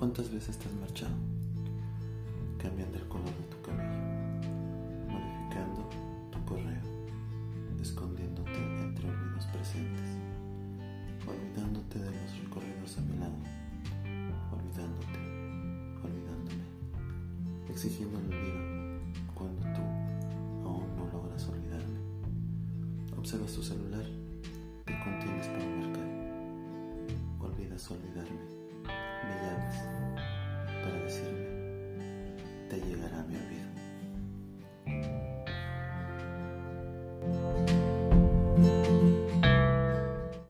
¿Cuántas veces te has marchado? Cambiando el color de tu cabello, modificando tu correo, escondiéndote entre olvidos presentes, olvidándote de los recorridos a mi lado, olvidándote, olvidándome, exigiendo el olvido cuando tú aún no logras olvidarme. Observas tu celular, te contienes para marcar, olvidas olvidarme te llegará mi vida.